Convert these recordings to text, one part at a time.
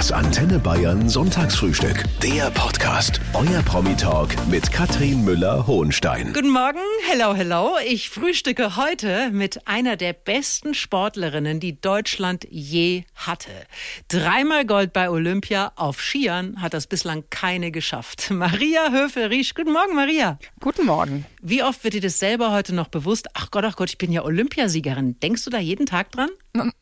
Das Antenne Bayern Sonntagsfrühstück. Der Podcast. Euer Promi-Talk mit Katrin Müller-Hohenstein. Guten Morgen, hello, hello. Ich frühstücke heute mit einer der besten Sportlerinnen, die Deutschland je hatte. Dreimal Gold bei Olympia, auf Skiern hat das bislang keine geschafft. Maria Höfel-Riesch. Guten Morgen, Maria. Guten Morgen. Wie oft wird dir das selber heute noch bewusst? Ach Gott, ach Gott, ich bin ja Olympiasiegerin. Denkst du da jeden Tag dran?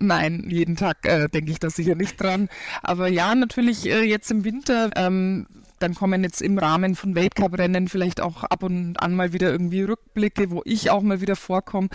Nein, jeden Tag äh, denke ich da sicher nicht dran. Aber ja, natürlich äh, jetzt im Winter ähm, dann kommen jetzt im Rahmen von Weltcuprennen vielleicht auch ab und an mal wieder irgendwie Rückblicke, wo ich auch mal wieder vorkomme.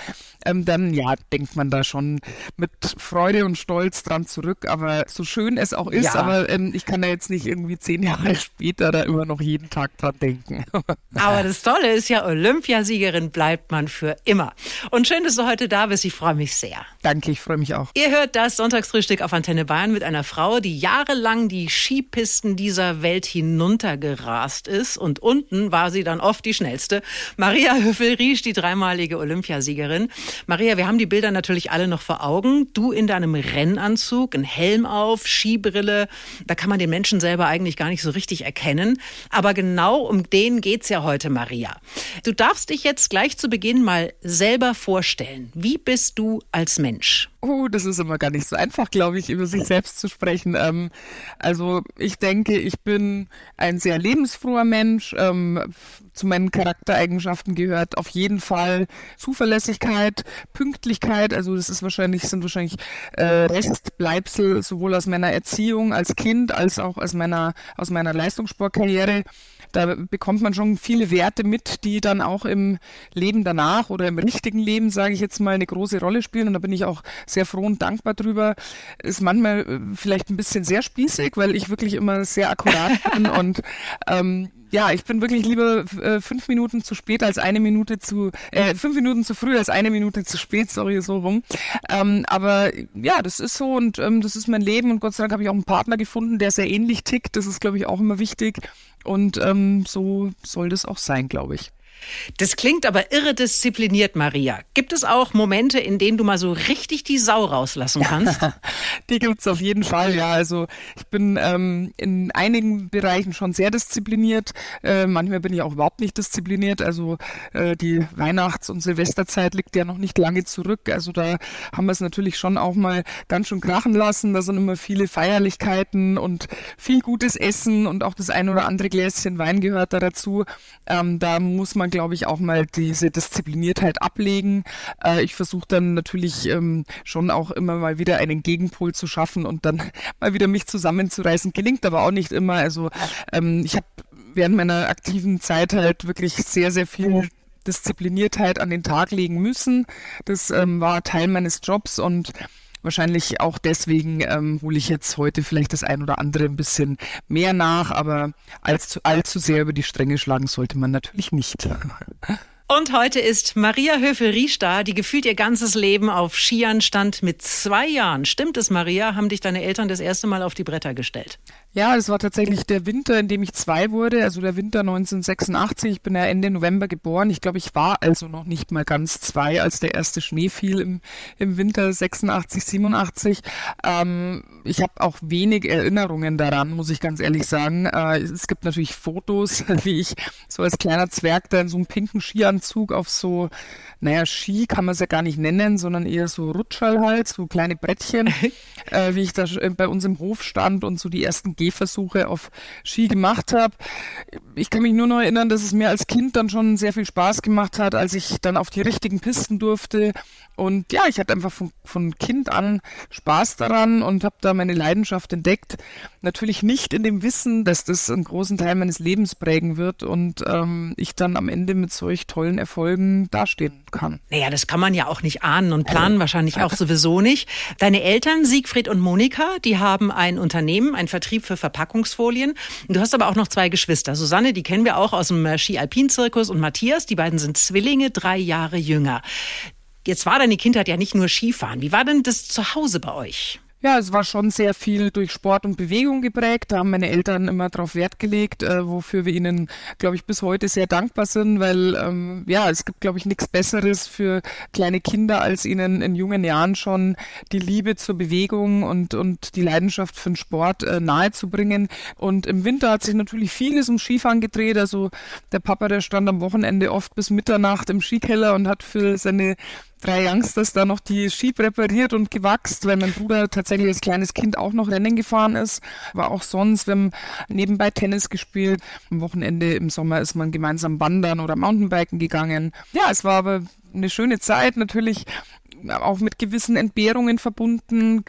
Ähm, dann ja, denkt man da schon mit Freude und Stolz dran zurück. Aber so schön es auch ist, ja. aber ähm, ich kann da jetzt nicht irgendwie zehn Jahre später da immer noch jeden Tag dran denken. aber das Tolle ist ja, Olympiasiegerin bleibt man für immer. Und schön, dass du heute da bist. Ich freue mich sehr. Danke, ich freue mich auch. Ihr hört das Sonntagsfrühstück auf Antenne Bayern mit einer Frau, die jahrelang die Skipisten dieser Welt hinunter runtergerast ist und unten war sie dann oft die schnellste. Maria Höfel-Riesch, die dreimalige Olympiasiegerin. Maria, wir haben die Bilder natürlich alle noch vor Augen. Du in deinem Rennanzug, ein Helm auf, Skibrille. Da kann man den Menschen selber eigentlich gar nicht so richtig erkennen. Aber genau um den geht's ja heute, Maria. Du darfst dich jetzt gleich zu Beginn mal selber vorstellen. Wie bist du als Mensch? Oh, das ist immer gar nicht so einfach, glaube ich, über sich selbst zu sprechen. Ähm, also ich denke, ich bin ein sehr lebensfroher Mensch. Ähm, zu meinen Charaktereigenschaften gehört auf jeden Fall Zuverlässigkeit, Pünktlichkeit. Also das ist wahrscheinlich sind wahrscheinlich äh, Restbleibsel sowohl aus meiner Erziehung als Kind als auch aus meiner aus meiner Leistungssportkarriere da bekommt man schon viele Werte mit, die dann auch im Leben danach oder im richtigen Leben, sage ich jetzt mal, eine große Rolle spielen. Und da bin ich auch sehr froh und dankbar drüber. Ist manchmal äh, vielleicht ein bisschen sehr spießig, weil ich wirklich immer sehr akkurat bin und ähm, ja, ich bin wirklich lieber äh, fünf Minuten zu spät als eine Minute zu, äh, fünf Minuten zu früh als eine Minute zu spät, sorry, so rum. Ähm, aber ja, das ist so und ähm, das ist mein Leben und Gott sei Dank habe ich auch einen Partner gefunden, der sehr ähnlich tickt. Das ist, glaube ich, auch immer wichtig. Und ähm, so soll das auch sein, glaube ich. Das klingt aber irre diszipliniert, Maria. Gibt es auch Momente, in denen du mal so richtig die Sau rauslassen kannst? die gibt es auf jeden Fall, ja. Also ich bin ähm, in einigen Bereichen schon sehr diszipliniert. Äh, manchmal bin ich auch überhaupt nicht diszipliniert. Also äh, die Weihnachts- und Silvesterzeit liegt ja noch nicht lange zurück. Also da haben wir es natürlich schon auch mal ganz schön krachen lassen. Da sind immer viele Feierlichkeiten und viel gutes Essen und auch das ein oder andere Gläschen Wein gehört da dazu. Ähm, da muss man glaube ich, auch mal diese Diszipliniertheit ablegen. Äh, ich versuche dann natürlich ähm, schon auch immer mal wieder einen Gegenpol zu schaffen und dann mal wieder mich zusammenzureißen. Gelingt aber auch nicht immer. Also ähm, ich habe während meiner aktiven Zeit halt wirklich sehr, sehr viel Diszipliniertheit an den Tag legen müssen. Das ähm, war Teil meines Jobs und wahrscheinlich auch deswegen ähm, hole ich jetzt heute vielleicht das ein oder andere ein bisschen mehr nach, aber allzu, allzu sehr über die Stränge schlagen sollte man natürlich nicht. Und heute ist Maria Höfel-Riesch da, die gefühlt ihr ganzes Leben auf Skiern stand mit zwei Jahren. Stimmt es, Maria? Haben dich deine Eltern das erste Mal auf die Bretter gestellt? Ja, das war tatsächlich der Winter, in dem ich zwei wurde, also der Winter 1986. Ich bin ja Ende November geboren. Ich glaube, ich war also noch nicht mal ganz zwei, als der erste Schnee fiel im, im Winter 86, 87. Ähm, ich habe auch wenig Erinnerungen daran, muss ich ganz ehrlich sagen. Äh, es gibt natürlich Fotos, wie ich so als kleiner Zwerg da in so einem pinken Skianzug auf so, naja, Ski kann man es ja gar nicht nennen, sondern eher so Rutschall halt, so kleine Brettchen, äh, wie ich da bei uns im Hof stand und so die ersten Gehversuche auf Ski gemacht habe. Ich kann mich nur noch erinnern, dass es mir als Kind dann schon sehr viel Spaß gemacht hat, als ich dann auf die richtigen Pisten durfte. Und ja, ich hatte einfach von, von Kind an Spaß daran und habe da meine Leidenschaft entdeckt. Natürlich nicht in dem Wissen, dass das einen großen Teil meines Lebens prägen wird und ähm, ich dann am Ende mit solch tollen Erfolgen dastehen kann. Naja, das kann man ja auch nicht ahnen und planen wahrscheinlich auch sowieso nicht. Deine Eltern, Siegfried und Monika, die haben ein Unternehmen, ein Vertrieb für Verpackungsfolien. Du hast aber auch noch zwei Geschwister. Susanne, die kennen wir auch aus dem Ski-Alpin-Zirkus und Matthias, die beiden sind Zwillinge, drei Jahre jünger. Jetzt war deine Kindheit ja nicht nur Skifahren. Wie war denn das zu Hause bei euch? Ja, es war schon sehr viel durch Sport und Bewegung geprägt. Da haben meine Eltern immer darauf Wert gelegt, äh, wofür wir ihnen, glaube ich, bis heute sehr dankbar sind, weil ähm, ja, es gibt, glaube ich, nichts Besseres für kleine Kinder, als ihnen in jungen Jahren schon die Liebe zur Bewegung und, und die Leidenschaft für den Sport äh, nahezubringen. Und im Winter hat sich natürlich vieles um Skifahren gedreht. Also der Papa, der stand am Wochenende oft bis Mitternacht im Skikeller und hat für seine drei Youngsters da noch die Ski präpariert und gewachst, weil mein Bruder tatsächlich als kleines Kind auch noch Rennen gefahren ist. Aber auch sonst, wir haben nebenbei Tennis gespielt. Am Wochenende im Sommer ist man gemeinsam wandern oder Mountainbiken gegangen. Ja, es war aber eine schöne Zeit, natürlich auch mit gewissen Entbehrungen verbunden.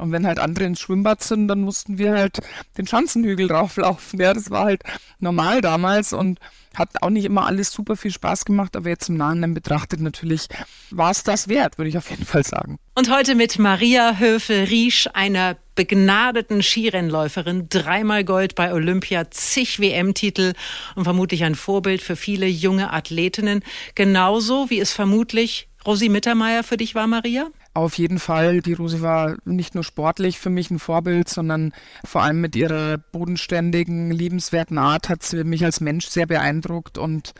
Und wenn halt andere ins Schwimmbad sind, dann mussten wir halt den Schanzenhügel rauflaufen. Ja, das war halt normal damals und hat auch nicht immer alles super viel Spaß gemacht, aber jetzt im Nachhinein betrachtet natürlich war es das wert, würde ich auf jeden Fall sagen. Und heute mit Maria Höfel-Riesch, einer begnadeten Skirennläuferin, dreimal Gold bei Olympia, zig WM-Titel und vermutlich ein Vorbild für viele junge Athletinnen. Genauso wie es vermutlich Rosi Mittermeier für dich war, Maria? Auf jeden Fall. Die Rosi war nicht nur sportlich für mich ein Vorbild, sondern vor allem mit ihrer bodenständigen, liebenswerten Art hat sie mich als Mensch sehr beeindruckt und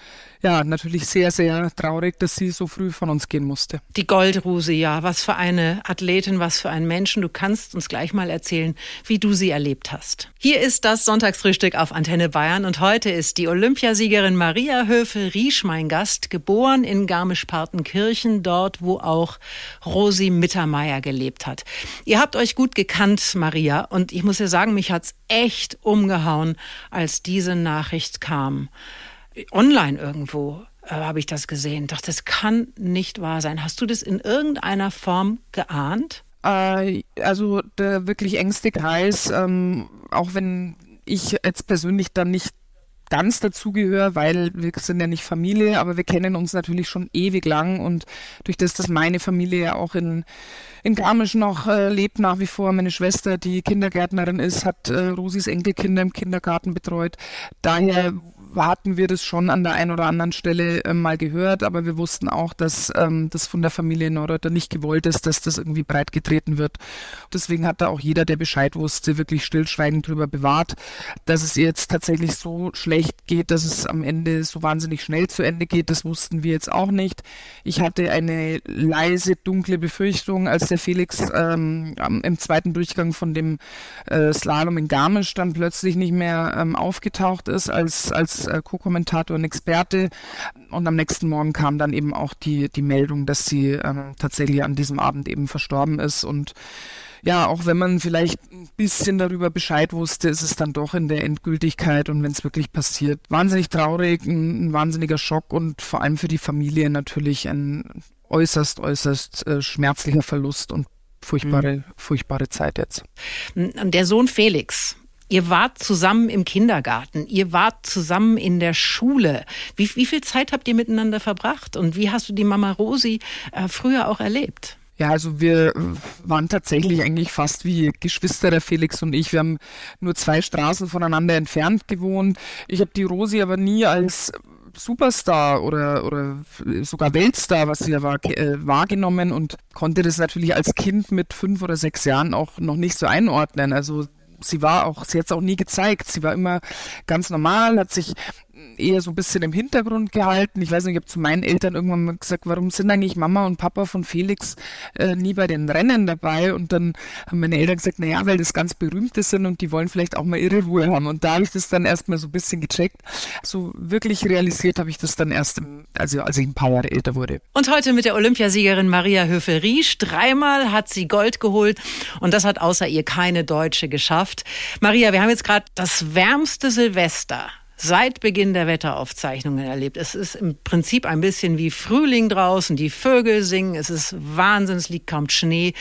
ja, natürlich sehr, sehr traurig, dass sie so früh von uns gehen musste. Die Goldrose, ja. Was für eine Athletin, was für ein Menschen. Du kannst uns gleich mal erzählen, wie du sie erlebt hast. Hier ist das Sonntagsfrühstück auf Antenne Bayern und heute ist die Olympiasiegerin Maria Höfel-Riesch mein Gast, geboren in Garmisch-Partenkirchen, dort, wo auch Rosi Mittermeier gelebt hat. Ihr habt euch gut gekannt, Maria, und ich muss ja sagen, mich hat's echt umgehauen, als diese Nachricht kam online irgendwo äh, habe ich das gesehen. Doch das kann nicht wahr sein. Hast du das in irgendeiner Form geahnt? Äh, also der wirklich engste Kreis, ähm, auch wenn ich jetzt persönlich dann nicht ganz dazugehöre, weil wir sind ja nicht Familie, aber wir kennen uns natürlich schon ewig lang und durch das, dass meine Familie ja auch in, in Garmisch noch äh, lebt nach wie vor, meine Schwester, die Kindergärtnerin ist, hat äh, Rosis Enkelkinder im Kindergarten betreut. Daher hatten wir das schon an der einen oder anderen Stelle äh, mal gehört, aber wir wussten auch, dass ähm, das von der Familie Neureuther nicht gewollt ist, dass das irgendwie breit getreten wird. Deswegen hat da auch jeder, der Bescheid wusste, wirklich stillschweigend drüber bewahrt, dass es jetzt tatsächlich so schlecht geht, dass es am Ende so wahnsinnig schnell zu Ende geht. Das wussten wir jetzt auch nicht. Ich hatte eine leise, dunkle Befürchtung, als der Felix ähm, im zweiten Durchgang von dem äh, Slalom in Garmisch dann plötzlich nicht mehr ähm, aufgetaucht ist als, als äh, Co-Kommentator und Experte. Und am nächsten Morgen kam dann eben auch die, die Meldung, dass sie ähm, tatsächlich an diesem Abend eben verstorben ist. Und ja, auch wenn man vielleicht ein bisschen darüber Bescheid wusste, ist es dann doch in der Endgültigkeit und wenn es wirklich passiert, wahnsinnig traurig, ein, ein, wahnsinniger Schock und vor allem für die Familie natürlich ein äußerst, äußerst äh, schmerzlicher Verlust und furchtbare, mhm. furchtbare Zeit jetzt. Der Sohn Felix, Ihr wart zusammen im Kindergarten, ihr wart zusammen in der Schule. Wie, wie viel Zeit habt ihr miteinander verbracht und wie hast du die Mama Rosi äh, früher auch erlebt? Ja, also wir waren tatsächlich eigentlich fast wie Geschwister, der Felix und ich. Wir haben nur zwei Straßen voneinander entfernt gewohnt. Ich habe die Rosi aber nie als Superstar oder, oder sogar Weltstar, was sie ja war, äh, wahrgenommen und konnte das natürlich als Kind mit fünf oder sechs Jahren auch noch nicht so einordnen. Also sie war auch, sie hat es auch nie gezeigt. Sie war immer ganz normal, hat sich eher so ein bisschen im Hintergrund gehalten. Ich weiß nicht, ich habe zu meinen Eltern irgendwann mal gesagt, warum sind eigentlich Mama und Papa von Felix äh, nie bei den Rennen dabei? Und dann haben meine Eltern gesagt, naja, weil das ganz berühmte sind und die wollen vielleicht auch mal ihre Ruhe haben. Und da habe ich das dann erstmal so ein bisschen gecheckt. So wirklich realisiert habe ich das dann erst, also als ich ein paar Jahre älter wurde. Und heute mit der Olympiasiegerin Maria Höfel-Riesch. Dreimal hat sie Gold geholt und das hat außer ihr keine Deutsche geschafft. Maria, wir haben jetzt gerade das wärmste Silvester seit Beginn der Wetteraufzeichnungen erlebt. Es ist im Prinzip ein bisschen wie Frühling draußen, die Vögel singen, es ist Wahnsinn, es liegt kaum Schnee.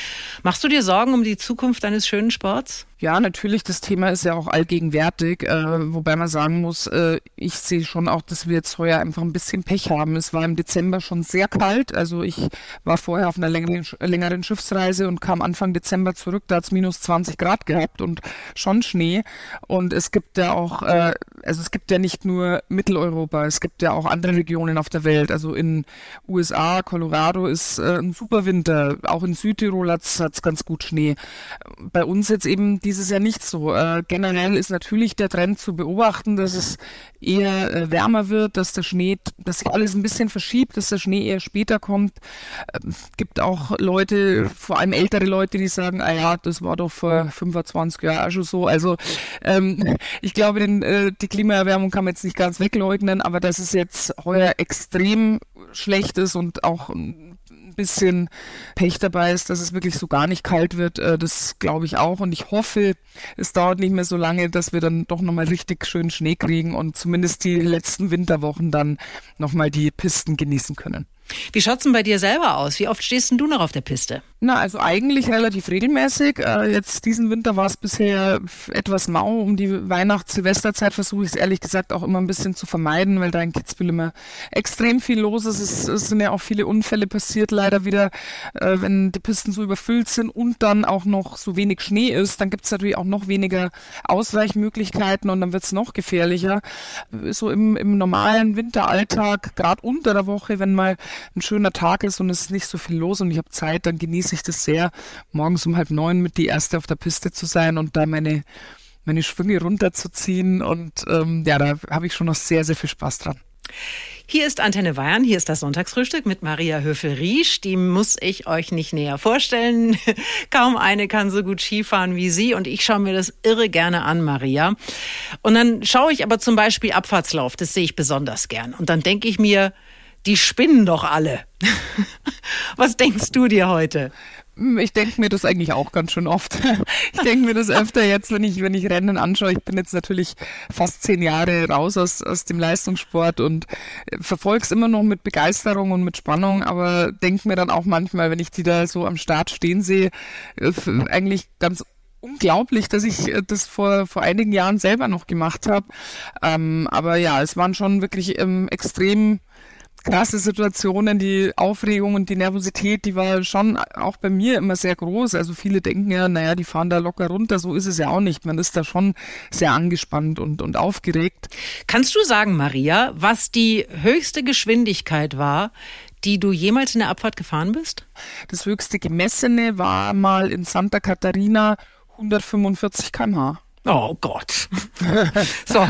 Machst du dir Sorgen um die Zukunft deines schönen Sports? Ja, natürlich, das Thema ist ja auch allgegenwärtig, äh, wobei man sagen muss, äh, ich sehe schon auch, dass wir jetzt heuer einfach ein bisschen Pech haben. Es war im Dezember schon sehr kalt, also ich war vorher auf einer längeren, längeren Schiffsreise und kam Anfang Dezember zurück, da hat es minus 20 Grad gehabt und schon Schnee. Und es gibt ja auch, äh, also es gibt ja nicht nur Mitteleuropa, es gibt ja auch andere Regionen auf der Welt. Also in USA, Colorado ist äh, ein super Winter, auch in Südtirol hat es ganz gut Schnee. Bei uns jetzt eben dieses Jahr nicht so. Äh, generell ist natürlich der Trend zu beobachten, dass es eher äh, wärmer wird, dass der Schnee, dass sich alles ein bisschen verschiebt, dass der Schnee eher später kommt. Ähm, gibt auch Leute, vor allem ältere Leute, die sagen, ah ja, das war doch vor 25 Jahren schon so. Also ähm, ich glaube, den, äh, die Klimaerwärmung kann man jetzt nicht ganz wegleugnen, aber dass es jetzt heuer extrem schlecht ist und auch bisschen Pech dabei ist, dass es wirklich so gar nicht kalt wird. Äh, das glaube ich auch. Und ich hoffe, es dauert nicht mehr so lange, dass wir dann doch nochmal richtig schön Schnee kriegen und zumindest die letzten Winterwochen dann nochmal die Pisten genießen können. Wie schaut's denn bei dir selber aus? Wie oft stehst denn du noch auf der Piste? Na, also eigentlich relativ regelmäßig. Äh, jetzt diesen Winter war es bisher etwas mau. Um die Weihnachts-Silvesterzeit versuche ich es ehrlich gesagt auch immer ein bisschen zu vermeiden, weil da in Kitzbühel immer extrem viel los ist. Es, es sind ja auch viele Unfälle passiert, leider wieder, äh, wenn die Pisten so überfüllt sind und dann auch noch so wenig Schnee ist, dann gibt es natürlich auch noch weniger Ausweichmöglichkeiten und dann wird es noch gefährlicher. So im, im normalen Winteralltag, gerade unter der Woche, wenn mal ein schöner Tag ist und es ist nicht so viel los und ich habe Zeit, dann genieße ich das sehr, morgens um halb neun mit die Erste auf der Piste zu sein und da meine, meine Schwünge runterzuziehen. Und ähm, ja, da habe ich schon noch sehr, sehr viel Spaß dran. Hier ist Antenne Bayern, hier ist das Sonntagsfrühstück mit Maria Höfel-Riesch. Die muss ich euch nicht näher vorstellen. Kaum eine kann so gut Skifahren wie sie und ich schaue mir das irre gerne an, Maria. Und dann schaue ich aber zum Beispiel Abfahrtslauf, das sehe ich besonders gern. Und dann denke ich mir, die spinnen doch alle. Was denkst du dir heute? Ich denke mir das eigentlich auch ganz schön oft. Ich denke mir das öfter jetzt, wenn ich, wenn ich Rennen anschaue. Ich bin jetzt natürlich fast zehn Jahre raus aus, aus dem Leistungssport und verfolge es immer noch mit Begeisterung und mit Spannung, aber denke mir dann auch manchmal, wenn ich die da so am Start stehen sehe, äh, eigentlich ganz unglaublich, dass ich äh, das vor, vor einigen Jahren selber noch gemacht habe. Ähm, aber ja, es waren schon wirklich ähm, extrem krasse Situationen, die Aufregung und die Nervosität, die war schon auch bei mir immer sehr groß. Also viele denken ja, naja, die fahren da locker runter, so ist es ja auch nicht. Man ist da schon sehr angespannt und, und aufgeregt. Kannst du sagen, Maria, was die höchste Geschwindigkeit war, die du jemals in der Abfahrt gefahren bist? Das höchste gemessene war mal in Santa Catarina 145 km/h. Oh Gott. so,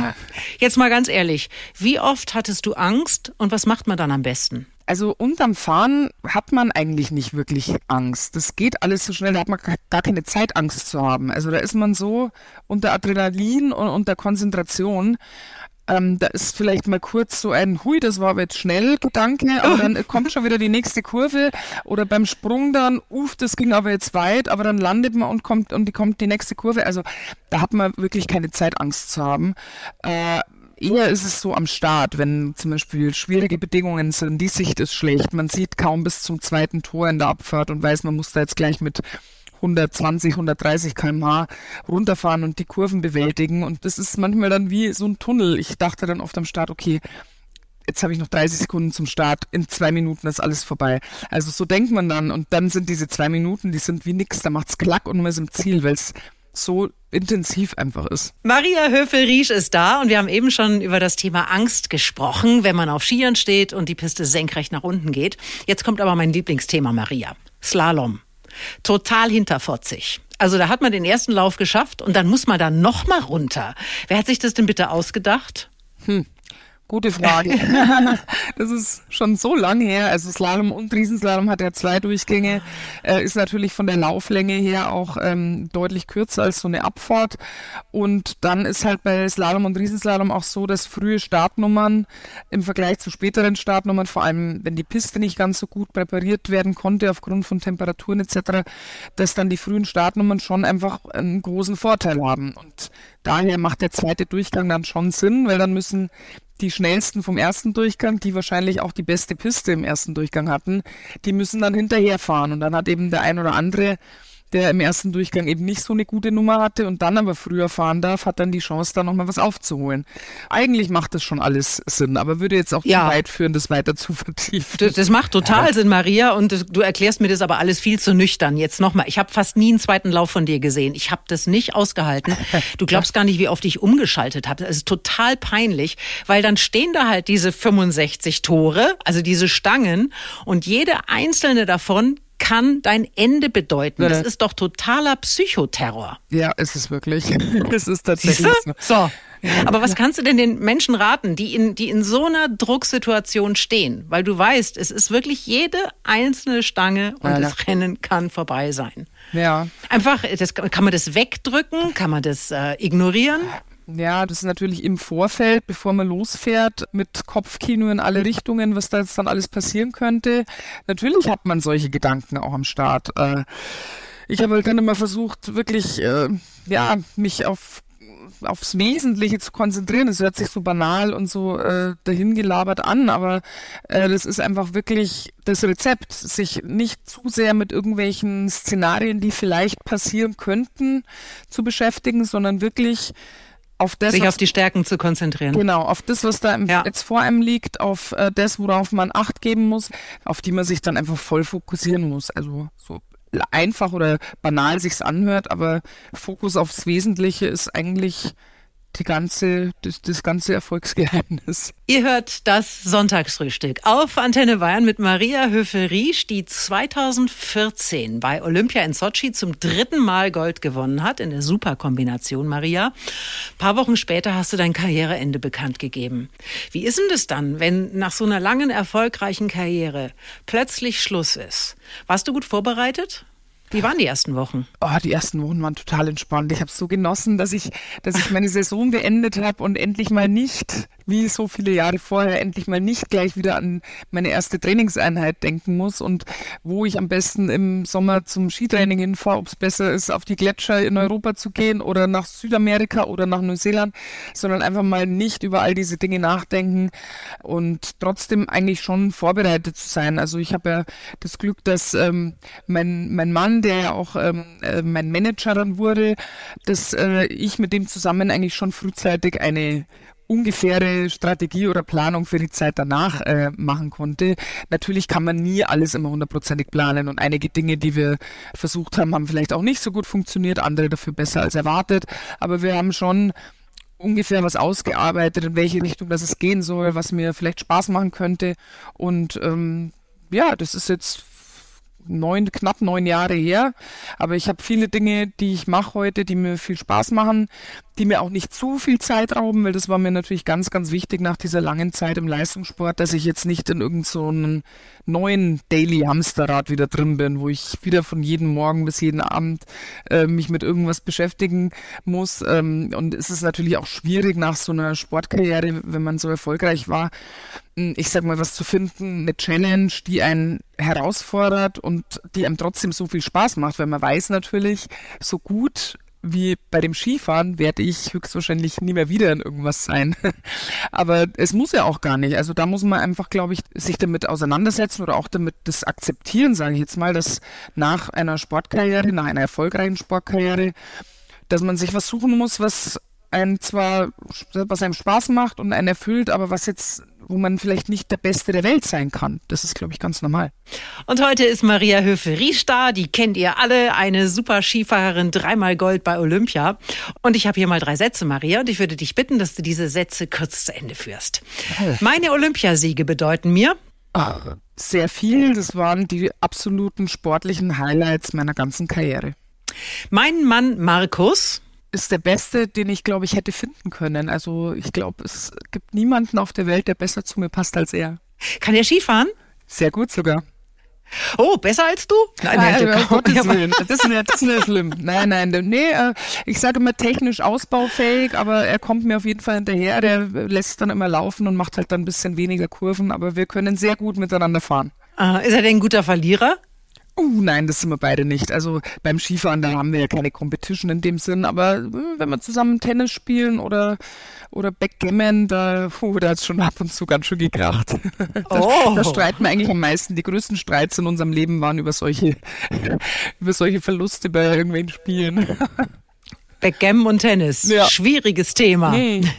jetzt mal ganz ehrlich. Wie oft hattest du Angst und was macht man dann am besten? Also unterm Fahren hat man eigentlich nicht wirklich Angst. Das geht alles so schnell, da hat man gar keine Zeit, Angst zu haben. Also da ist man so unter Adrenalin und unter Konzentration. Ähm, da ist vielleicht mal kurz so ein Hui, das war aber jetzt schnell Gedanke, aber dann kommt schon wieder die nächste Kurve oder beim Sprung dann, uff, das ging aber jetzt weit, aber dann landet man und kommt und die kommt die nächste Kurve. Also da hat man wirklich keine Zeit, Angst zu haben. Äh, Eher ist es so am Start, wenn zum Beispiel schwierige Bedingungen sind, die Sicht ist schlecht, man sieht kaum bis zum zweiten Tor in der Abfahrt und weiß, man muss da jetzt gleich mit 120, 130 km/h runterfahren und die Kurven bewältigen. Und das ist manchmal dann wie so ein Tunnel. Ich dachte dann oft am Start, okay, jetzt habe ich noch 30 Sekunden zum Start, in zwei Minuten ist alles vorbei. Also so denkt man dann und dann sind diese zwei Minuten, die sind wie nix, da macht's klack und man ist im Ziel, weil es so intensiv einfach ist. Maria Höfel-Riesch ist da und wir haben eben schon über das Thema Angst gesprochen, wenn man auf Skiern steht und die Piste senkrecht nach unten geht. Jetzt kommt aber mein Lieblingsthema, Maria. Slalom. Total hinterfotzig. Also da hat man den ersten Lauf geschafft und dann muss man da noch mal runter. Wer hat sich das denn bitte ausgedacht? Hm. Gute Frage. das ist schon so lang her. Also Slalom und Riesenslalom hat ja zwei Durchgänge, äh, ist natürlich von der Lauflänge her auch ähm, deutlich kürzer als so eine Abfahrt. Und dann ist halt bei Slalom und Riesenslalom auch so, dass frühe Startnummern im Vergleich zu späteren Startnummern, vor allem wenn die Piste nicht ganz so gut präpariert werden konnte aufgrund von Temperaturen etc., dass dann die frühen Startnummern schon einfach einen großen Vorteil haben. Und daher macht der zweite Durchgang dann schon Sinn, weil dann müssen die schnellsten vom ersten Durchgang, die wahrscheinlich auch die beste Piste im ersten Durchgang hatten, die müssen dann hinterherfahren. Und dann hat eben der ein oder andere der im ersten Durchgang eben nicht so eine gute Nummer hatte und dann aber früher fahren darf, hat dann die Chance, da nochmal was aufzuholen. Eigentlich macht das schon alles Sinn, aber würde jetzt auch ja. zu weit führen, das weiter zu vertiefen. Das, das macht total ja. Sinn, Maria, und das, du erklärst mir das aber alles viel zu nüchtern. Jetzt nochmal, ich habe fast nie einen zweiten Lauf von dir gesehen. Ich habe das nicht ausgehalten. Du glaubst gar nicht, wie oft ich umgeschaltet habe. Das ist total peinlich, weil dann stehen da halt diese 65 Tore, also diese Stangen, und jede einzelne davon kann dein Ende bedeuten. Das ist doch totaler Psychoterror. Ja, ist es wirklich. Es ist tatsächlich so. so. Aber was kannst du denn den Menschen raten, die in, die in so einer Drucksituation stehen? Weil du weißt, es ist wirklich jede einzelne Stange und ja, das Rennen kann vorbei sein. Ja. Einfach, das, kann man das wegdrücken? Kann man das äh, ignorieren? Ja, das ist natürlich im Vorfeld, bevor man losfährt, mit Kopfkino in alle Richtungen, was da jetzt dann alles passieren könnte. Natürlich hat man solche Gedanken auch am Start. Äh, ich habe halt dann immer versucht, wirklich, äh, ja, mich auf aufs Wesentliche zu konzentrieren. Es hört sich so banal und so äh, dahingelabert an, aber äh, das ist einfach wirklich das Rezept, sich nicht zu sehr mit irgendwelchen Szenarien, die vielleicht passieren könnten, zu beschäftigen, sondern wirklich auf das, sich auf die Stärken zu konzentrieren. Genau, auf das, was da ja. jetzt vor einem liegt, auf äh, das, worauf man Acht geben muss, auf die man sich dann einfach voll fokussieren muss. Also so einfach oder banal sich's anhört, aber Fokus aufs Wesentliche ist eigentlich die ganze, das, das ganze Erfolgsgeheimnis. Ihr hört das Sonntagsfrühstück auf Antenne Bayern mit Maria Höfel-Riesch, die 2014 bei Olympia in Sochi zum dritten Mal Gold gewonnen hat in der Superkombination, Maria. Ein paar Wochen später hast du dein Karriereende bekannt gegeben. Wie ist denn das dann, wenn nach so einer langen, erfolgreichen Karriere plötzlich Schluss ist? Warst du gut vorbereitet? Wie waren die ersten Wochen? Oh, die ersten Wochen waren total entspannt. Ich habe es so genossen, dass ich, dass ich meine Saison beendet habe und endlich mal nicht wie so viele Jahre vorher endlich mal nicht gleich wieder an meine erste Trainingseinheit denken muss und wo ich am besten im Sommer zum Skitraining hinfahre, ob es besser ist, auf die Gletscher in Europa zu gehen oder nach Südamerika oder nach Neuseeland, sondern einfach mal nicht über all diese Dinge nachdenken und trotzdem eigentlich schon vorbereitet zu sein. Also ich habe ja das Glück, dass ähm, mein, mein Mann, der ja auch ähm, äh, mein Manager dann wurde, dass äh, ich mit dem zusammen eigentlich schon frühzeitig eine ungefähre Strategie oder Planung für die Zeit danach äh, machen konnte. Natürlich kann man nie alles immer hundertprozentig planen und einige Dinge, die wir versucht haben, haben vielleicht auch nicht so gut funktioniert, andere dafür besser als erwartet. Aber wir haben schon ungefähr was ausgearbeitet, in welche Richtung das es gehen soll, was mir vielleicht Spaß machen könnte. Und ähm, ja, das ist jetzt neun, knapp neun Jahre her. Aber ich habe viele Dinge, die ich mache heute, die mir viel Spaß machen, die mir auch nicht zu viel Zeit rauben, weil das war mir natürlich ganz, ganz wichtig nach dieser langen Zeit im Leistungssport, dass ich jetzt nicht in irgendeinem so neuen Daily Hamsterrad wieder drin bin, wo ich wieder von jedem Morgen bis jeden Abend äh, mich mit irgendwas beschäftigen muss. Ähm, und es ist natürlich auch schwierig nach so einer Sportkarriere, wenn man so erfolgreich war, hm, ich sag mal, was zu finden, eine Challenge, die einen herausfordert und die einem trotzdem so viel Spaß macht, weil man weiß natürlich, so gut wie bei dem Skifahren werde ich höchstwahrscheinlich nie mehr wieder in irgendwas sein. Aber es muss ja auch gar nicht. Also da muss man einfach, glaube ich, sich damit auseinandersetzen oder auch damit das akzeptieren, sage ich jetzt mal, dass nach einer Sportkarriere, nach einer erfolgreichen Sportkarriere, dass man sich was suchen muss, was einen zwar, was einem Spaß macht und einen erfüllt, aber was jetzt wo man vielleicht nicht der Beste der Welt sein kann. Das ist, glaube ich, ganz normal. Und heute ist Maria Höfe-Ries da. Die kennt ihr alle. Eine super Skifahrerin, dreimal Gold bei Olympia. Und ich habe hier mal drei Sätze, Maria. Und ich würde dich bitten, dass du diese Sätze kurz zu Ende führst. Meine Olympiasiege bedeuten mir, Ach, sehr viel. Das waren die absoluten sportlichen Highlights meiner ganzen Karriere. Mein Mann Markus ist der beste, den ich, glaube ich, hätte finden können. Also ich glaube, es gibt niemanden auf der Welt, der besser zu mir passt als er. Kann er Skifahren? Sehr gut sogar. Oh, besser als du? Nein, nein, nein Gottes Willen. Das ist nicht, das ist nicht schlimm. Nein, nein, nee, äh, ich sage immer technisch ausbaufähig, aber er kommt mir auf jeden Fall hinterher. Der lässt dann immer laufen und macht halt dann ein bisschen weniger Kurven, aber wir können sehr gut miteinander fahren. Uh, ist er denn ein guter Verlierer? Uh, nein, das sind wir beide nicht. Also beim Skifahren, da haben wir ja keine Competition in dem Sinn, aber äh, wenn wir zusammen Tennis spielen oder, oder Backgammon, da, uh, da hat schon ab und zu ganz schön gekracht. Oh. da, da streiten wir eigentlich am meisten. Die größten Streits in unserem Leben waren über solche, über solche Verluste bei irgendwelchen Spielen. Backgammon und Tennis. Ja. Schwieriges Thema. Hm.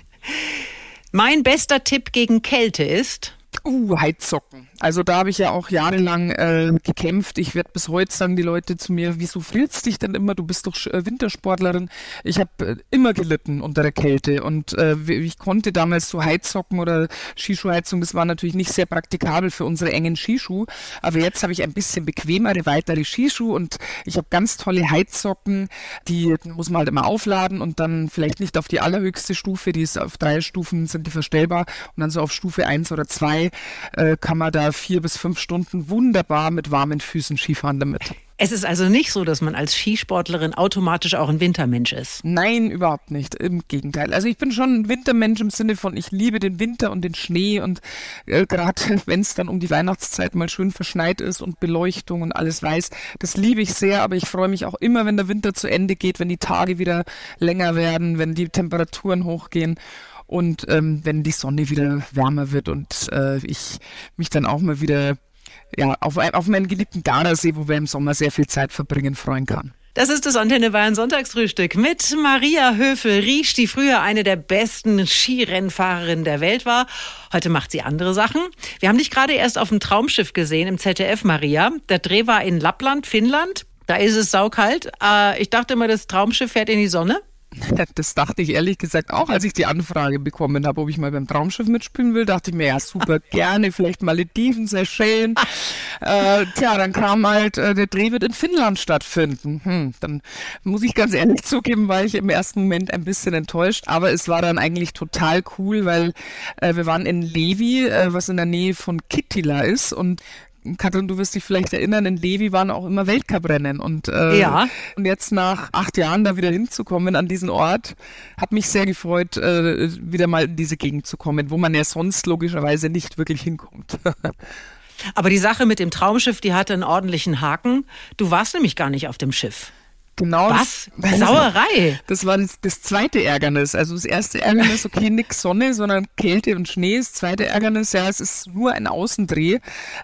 Mein bester Tipp gegen Kälte ist? Uh, Heizsocken. Also da habe ich ja auch jahrelang äh, gekämpft. Ich werde bis heute sagen die Leute zu mir, wieso frierst dich denn immer? Du bist doch äh, Wintersportlerin. Ich habe äh, immer gelitten unter der Kälte und äh, ich konnte damals so Heizsocken oder Skischuhheizung, das war natürlich nicht sehr praktikabel für unsere engen Skischuhe. Aber jetzt habe ich ein bisschen bequemere, weitere Skischuhe und ich habe ganz tolle Heizsocken, die muss man halt immer aufladen und dann vielleicht nicht auf die allerhöchste Stufe, die ist auf drei Stufen, sind die verstellbar und dann so auf Stufe eins oder zwei äh, kann man da vier bis fünf Stunden wunderbar mit warmen Füßen Skifahren damit. Es ist also nicht so, dass man als Skisportlerin automatisch auch ein Wintermensch ist. Nein, überhaupt nicht. Im Gegenteil. Also ich bin schon ein Wintermensch im Sinne von, ich liebe den Winter und den Schnee und äh, gerade wenn es dann um die Weihnachtszeit mal schön verschneit ist und Beleuchtung und alles weiß, das liebe ich sehr, aber ich freue mich auch immer, wenn der Winter zu Ende geht, wenn die Tage wieder länger werden, wenn die Temperaturen hochgehen. Und ähm, wenn die Sonne wieder wärmer wird und äh, ich mich dann auch mal wieder ja, auf, auf meinen geliebten Gardasee, wo wir im Sommer sehr viel Zeit verbringen, freuen kann. Das ist das Antenne Bayern Sonntagsfrühstück mit Maria Höfel-Riesch, die früher eine der besten Skirennfahrerinnen der Welt war. Heute macht sie andere Sachen. Wir haben dich gerade erst auf dem Traumschiff gesehen im ZDF, Maria. Der Dreh war in Lappland, Finnland. Da ist es saukalt. Äh, ich dachte immer, das Traumschiff fährt in die Sonne. Das dachte ich ehrlich gesagt auch, als ich die Anfrage bekommen habe, ob ich mal beim Traumschiff mitspielen will. Dachte ich mir, ja super, gerne, vielleicht Malediven, Seychellen. äh, tja, dann kam halt, äh, der Dreh wird in Finnland stattfinden. Hm, dann muss ich ganz ehrlich zugeben, war ich im ersten Moment ein bisschen enttäuscht, aber es war dann eigentlich total cool, weil äh, wir waren in Levi, äh, was in der Nähe von Kittila ist und Katrin, du wirst dich vielleicht erinnern, in Levi waren auch immer Weltcuprennen und, äh, ja. und jetzt nach acht Jahren da wieder hinzukommen an diesen Ort, hat mich sehr gefreut, äh, wieder mal in diese Gegend zu kommen, wo man ja sonst logischerweise nicht wirklich hinkommt. Aber die Sache mit dem Traumschiff, die hatte einen ordentlichen Haken. Du warst nämlich gar nicht auf dem Schiff. Genau. Was? Das, Sauerei. Das war das, das, zweite Ärgernis. Also das erste Ärgernis, okay, nix Sonne, sondern Kälte und Schnee. Das zweite Ärgernis, ja, es ist nur ein Außendreh.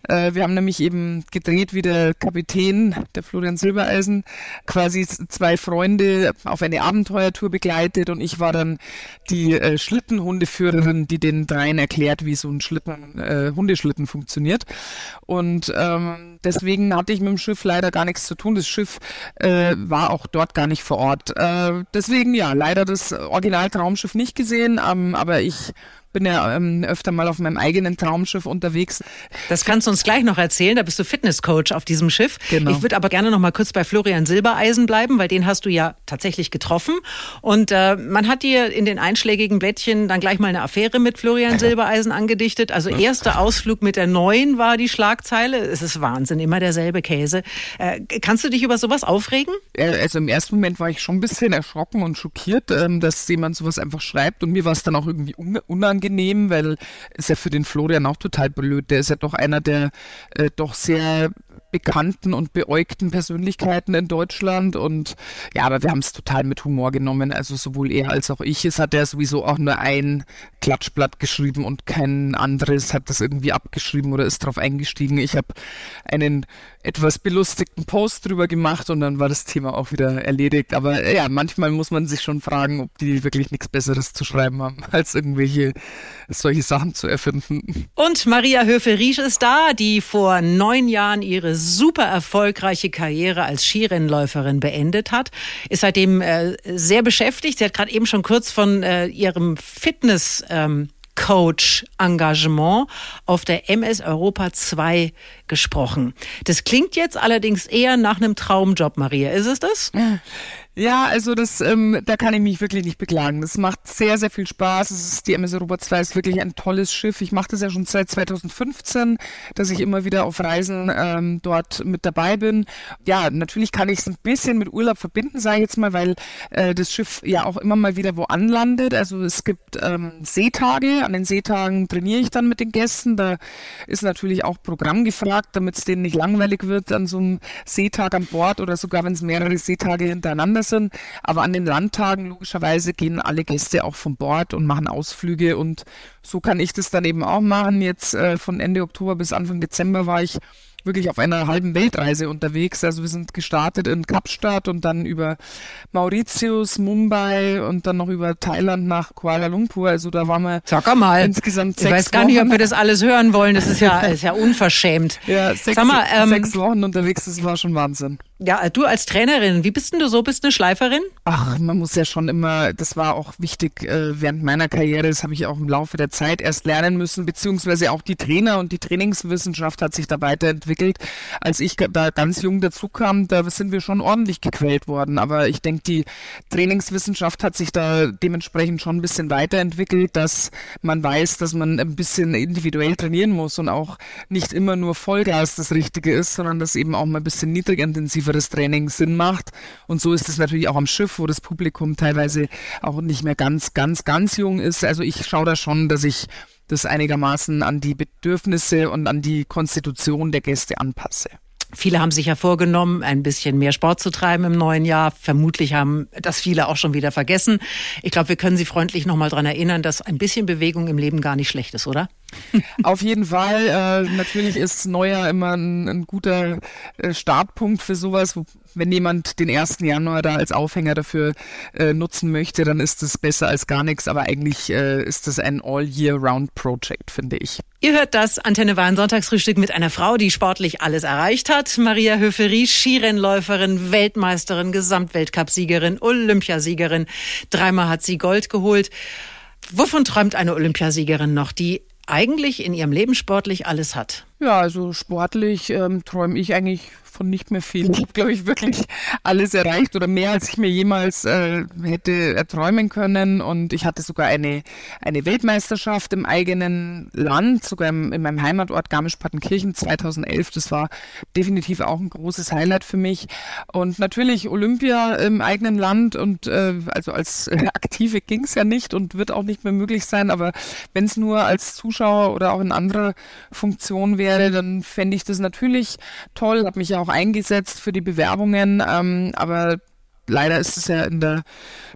Äh, wir haben nämlich eben gedreht, wie der Kapitän, der Florian Silbereisen, quasi zwei Freunde auf eine Abenteuertour begleitet und ich war dann die äh, Schlittenhundeführerin, die den dreien erklärt, wie so ein Schlitten, äh, Hundeschlitten funktioniert. Und ähm, deswegen hatte ich mit dem Schiff leider gar nichts zu tun. Das Schiff äh, war auch dort gar nicht vor Ort. Äh, deswegen ja, leider das Original Traumschiff nicht gesehen, ähm, aber ich bin ja ähm, öfter mal auf meinem eigenen Traumschiff unterwegs. Das kannst du uns gleich noch erzählen. Da bist du Fitnesscoach auf diesem Schiff. Genau. Ich würde aber gerne noch mal kurz bei Florian Silbereisen bleiben, weil den hast du ja tatsächlich getroffen. Und äh, man hat dir in den einschlägigen Blättchen dann gleich mal eine Affäre mit Florian Silbereisen angedichtet. Also erster Ausflug mit der neuen war die Schlagzeile. Es ist Wahnsinn, immer derselbe Käse. Äh, kannst du dich über sowas aufregen? Also im ersten Moment war ich schon ein bisschen erschrocken und schockiert, ähm, dass jemand sowas einfach schreibt. Und mir war es dann auch irgendwie unangenehm unangenehm, weil es ja für den Florian auch total blöd. Der ist ja doch einer der äh, doch sehr bekannten und beäugten Persönlichkeiten in Deutschland und ja, aber wir haben es total mit Humor genommen, also sowohl er als auch ich. Es hat ja sowieso auch nur ein Klatschblatt geschrieben und kein anderes hat das irgendwie abgeschrieben oder ist drauf eingestiegen. Ich habe einen etwas belustigten Post drüber gemacht und dann war das Thema auch wieder erledigt. Aber äh, ja, manchmal muss man sich schon fragen, ob die wirklich nichts Besseres zu schreiben haben, als irgendwelche solche Sachen zu erfinden. Und Maria Höfel-Riesch ist da, die vor neun Jahren ihre super erfolgreiche Karriere als Skirennläuferin beendet hat, ist seitdem äh, sehr beschäftigt. Sie hat gerade eben schon kurz von äh, ihrem Fitness ähm, Coach-Engagement auf der MS Europa 2 gesprochen. Das klingt jetzt allerdings eher nach einem Traumjob, Maria. Ist es das? Ja, also das, ähm, da kann ich mich wirklich nicht beklagen. Das macht sehr, sehr viel Spaß. Es ist, die MS Europa 2 ist wirklich ein tolles Schiff. Ich mache das ja schon seit 2015, dass ich immer wieder auf Reisen ähm, dort mit dabei bin. Ja, natürlich kann ich es ein bisschen mit Urlaub verbinden, sage ich jetzt mal, weil äh, das Schiff ja auch immer mal wieder wo anlandet. Also es gibt ähm, Seetage. An den Seetagen trainiere ich dann mit den Gästen. Da ist natürlich auch Programm gefragt damit es denen nicht langweilig wird an so einem Seetag an Bord oder sogar wenn es mehrere Seetage hintereinander sind. Aber an den Landtagen logischerweise gehen alle Gäste auch von Bord und machen Ausflüge und so kann ich das dann eben auch machen. Jetzt äh, von Ende Oktober bis Anfang Dezember war ich wirklich auf einer halben Weltreise unterwegs. Also wir sind gestartet in Kapstadt und dann über Mauritius, Mumbai und dann noch über Thailand nach Kuala Lumpur. Also da waren wir Sag mal, insgesamt sechs Ich weiß gar Wochen. nicht, ob wir das alles hören wollen. Das ist ja, ist ja unverschämt. Ja, sechs, Sag mal, ähm, sechs Wochen unterwegs, das war schon Wahnsinn. Ja, du als Trainerin, wie bist denn du so? Bist du eine Schleiferin? Ach, man muss ja schon immer, das war auch wichtig äh, während meiner Karriere, das habe ich auch im Laufe der Zeit erst lernen müssen, beziehungsweise auch die Trainer und die Trainingswissenschaft hat sich da weiterentwickelt. Als ich da ganz jung dazu kam, da sind wir schon ordentlich gequält worden. Aber ich denke, die Trainingswissenschaft hat sich da dementsprechend schon ein bisschen weiterentwickelt, dass man weiß, dass man ein bisschen individuell trainieren muss und auch nicht immer nur Vollgas das Richtige ist, sondern dass eben auch mal ein bisschen niedrigintensiv intensiveres Training Sinn macht. Und so ist es natürlich auch am Schiff, wo das Publikum teilweise auch nicht mehr ganz, ganz, ganz jung ist. Also ich schaue da schon, dass ich das einigermaßen an die Bedürfnisse und an die Konstitution der Gäste anpasse. Viele haben sich ja vorgenommen, ein bisschen mehr Sport zu treiben im neuen Jahr. Vermutlich haben das viele auch schon wieder vergessen. Ich glaube, wir können Sie freundlich nochmal daran erinnern, dass ein bisschen Bewegung im Leben gar nicht schlecht ist, oder? Auf jeden Fall. Äh, natürlich ist Neujahr immer ein, ein guter äh, Startpunkt für sowas. Wenn jemand den 1. Januar da als Aufhänger dafür äh, nutzen möchte, dann ist das besser als gar nichts. Aber eigentlich äh, ist das ein All-Year-Round-Project, finde ich. Ihr hört das Antenne Bayern Sonntagsfrühstück mit einer Frau, die sportlich alles erreicht hat. Maria Höferi, Skirennläuferin, Weltmeisterin, Gesamtweltcupsiegerin, Olympiasiegerin. Dreimal hat sie Gold geholt. Wovon träumt eine Olympiasiegerin noch, die eigentlich in ihrem Leben sportlich alles hat? Ja, also sportlich ähm, träume ich eigentlich von nicht mehr viel. Ich habe, glaube ich, wirklich alles erreicht oder mehr, als ich mir jemals äh, hätte erträumen können. Und ich hatte sogar eine, eine Weltmeisterschaft im eigenen Land, sogar im, in meinem Heimatort Garmisch-Partenkirchen 2011. Das war definitiv auch ein großes Highlight für mich. Und natürlich Olympia im eigenen Land und äh, also als äh, Aktive ging es ja nicht und wird auch nicht mehr möglich sein. Aber wenn es nur als Zuschauer oder auch in anderer Funktion wäre, dann fände ich das natürlich toll. Habe mich ja auch auch eingesetzt für die Bewerbungen, ähm, aber leider ist es ja in der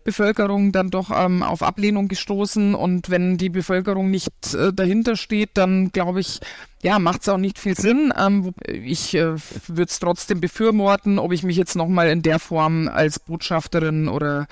Bevölkerung dann doch ähm, auf Ablehnung gestoßen und wenn die Bevölkerung nicht äh, dahinter steht, dann glaube ich, ja, macht es auch nicht viel Sinn. Ähm, ich äh, würde es trotzdem befürworten, ob ich mich jetzt nochmal in der Form als Botschafterin oder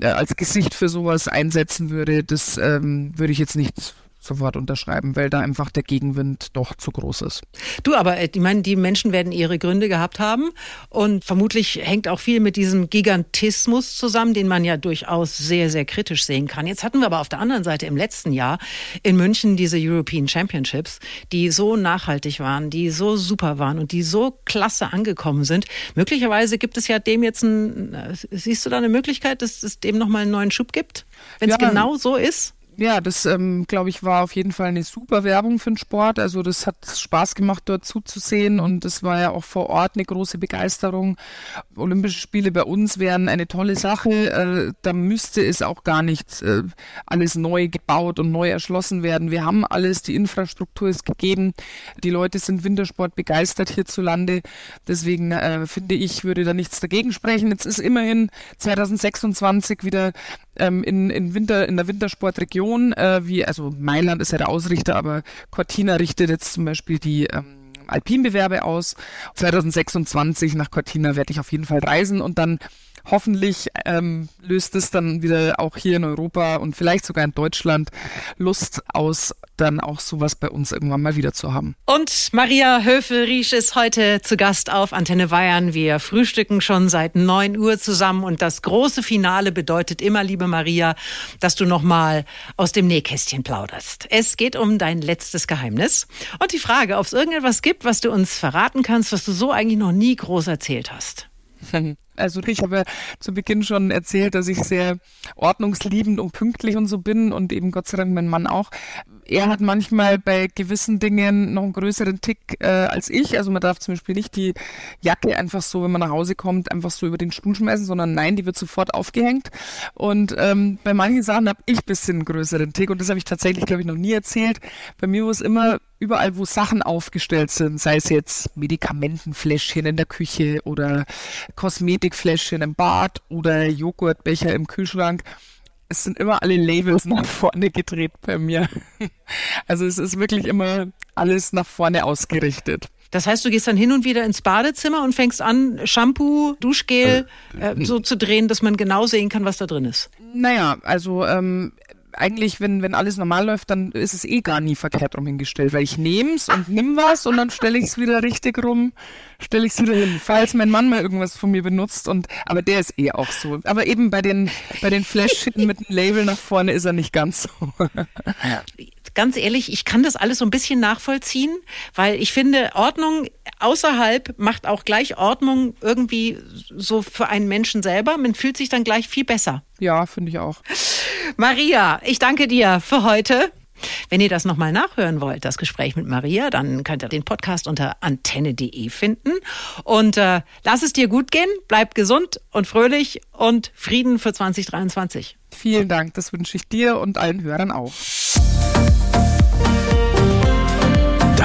äh, als Gesicht für sowas einsetzen würde, das ähm, würde ich jetzt nicht sofort unterschreiben, weil da einfach der Gegenwind doch zu groß ist. Du, aber äh, ich meine, die Menschen werden ihre Gründe gehabt haben und vermutlich hängt auch viel mit diesem Gigantismus zusammen, den man ja durchaus sehr, sehr kritisch sehen kann. Jetzt hatten wir aber auf der anderen Seite im letzten Jahr in München diese European Championships, die so nachhaltig waren, die so super waren und die so klasse angekommen sind. Möglicherweise gibt es ja dem jetzt ein, äh, siehst du da eine Möglichkeit, dass es dem nochmal einen neuen Schub gibt? Wenn es ja, genau so ist? Ja, das ähm, glaube ich war auf jeden Fall eine super Werbung für den Sport. Also das hat Spaß gemacht, dort zuzusehen und es war ja auch vor Ort eine große Begeisterung. Olympische Spiele bei uns wären eine tolle Sache. Äh, da müsste es auch gar nicht äh, alles neu gebaut und neu erschlossen werden. Wir haben alles, die Infrastruktur ist gegeben. Die Leute sind Wintersport begeistert hierzulande. Deswegen äh, finde ich, würde da nichts dagegen sprechen. Jetzt ist immerhin 2026 wieder ähm, in, in Winter, in der Wintersportregion, äh, wie, also Mailand ist ja der Ausrichter, aber Cortina richtet jetzt zum Beispiel die ähm, Alpinbewerbe aus. 2026 nach Cortina werde ich auf jeden Fall reisen und dann hoffentlich ähm, löst es dann wieder auch hier in Europa und vielleicht sogar in Deutschland Lust aus, dann auch sowas bei uns irgendwann mal wieder zu haben. Und Maria Höfel-Riesch ist heute zu Gast auf Antenne Bayern. Wir frühstücken schon seit 9 Uhr zusammen und das große Finale bedeutet immer, liebe Maria, dass du nochmal aus dem Nähkästchen plauderst. Es geht um dein letztes Geheimnis und die Frage, ob es irgendetwas gibt, was du uns verraten kannst, was du so eigentlich noch nie groß erzählt hast. Also ich habe zu Beginn schon erzählt, dass ich sehr ordnungsliebend und pünktlich und so bin und eben Gott sei Dank mein Mann auch. Er hat manchmal bei gewissen Dingen noch einen größeren Tick äh, als ich. Also man darf zum Beispiel nicht die Jacke einfach so, wenn man nach Hause kommt, einfach so über den Stuhl schmeißen, sondern nein, die wird sofort aufgehängt. Und ähm, bei manchen Sachen habe ich bisschen einen größeren Tick und das habe ich tatsächlich, glaube ich, noch nie erzählt. Bei mir war es immer überall, wo Sachen aufgestellt sind, sei es jetzt Medikamentenfläschchen in der Küche oder Kosmetikfläschchen im Bad oder Joghurtbecher im Kühlschrank, es sind immer alle Labels nach vorne gedreht bei mir. Also es ist wirklich immer alles nach vorne ausgerichtet. Das heißt, du gehst dann hin und wieder ins Badezimmer und fängst an, Shampoo, Duschgel äh, äh, so zu drehen, dass man genau sehen kann, was da drin ist. Naja, also ähm, eigentlich, wenn, wenn alles normal läuft, dann ist es eh gar nie verkehrt rum hingestellt, weil ich nehme es und nimm was und dann stelle ich es wieder richtig rum, stelle ich es wieder hin, falls mein Mann mal irgendwas von mir benutzt und, aber der ist eh auch so. Aber eben bei den, bei den Flash-Shitten mit dem Label nach vorne ist er nicht ganz so. Ganz ehrlich, ich kann das alles so ein bisschen nachvollziehen, weil ich finde, Ordnung außerhalb macht auch gleich Ordnung irgendwie so für einen Menschen selber. Man fühlt sich dann gleich viel besser. Ja, finde ich auch. Maria, ich danke dir für heute. Wenn ihr das nochmal nachhören wollt, das Gespräch mit Maria, dann könnt ihr den Podcast unter antenne.de finden. Und äh, lass es dir gut gehen, bleib gesund und fröhlich und Frieden für 2023. Vielen Dank, das wünsche ich dir und allen Hörern auch.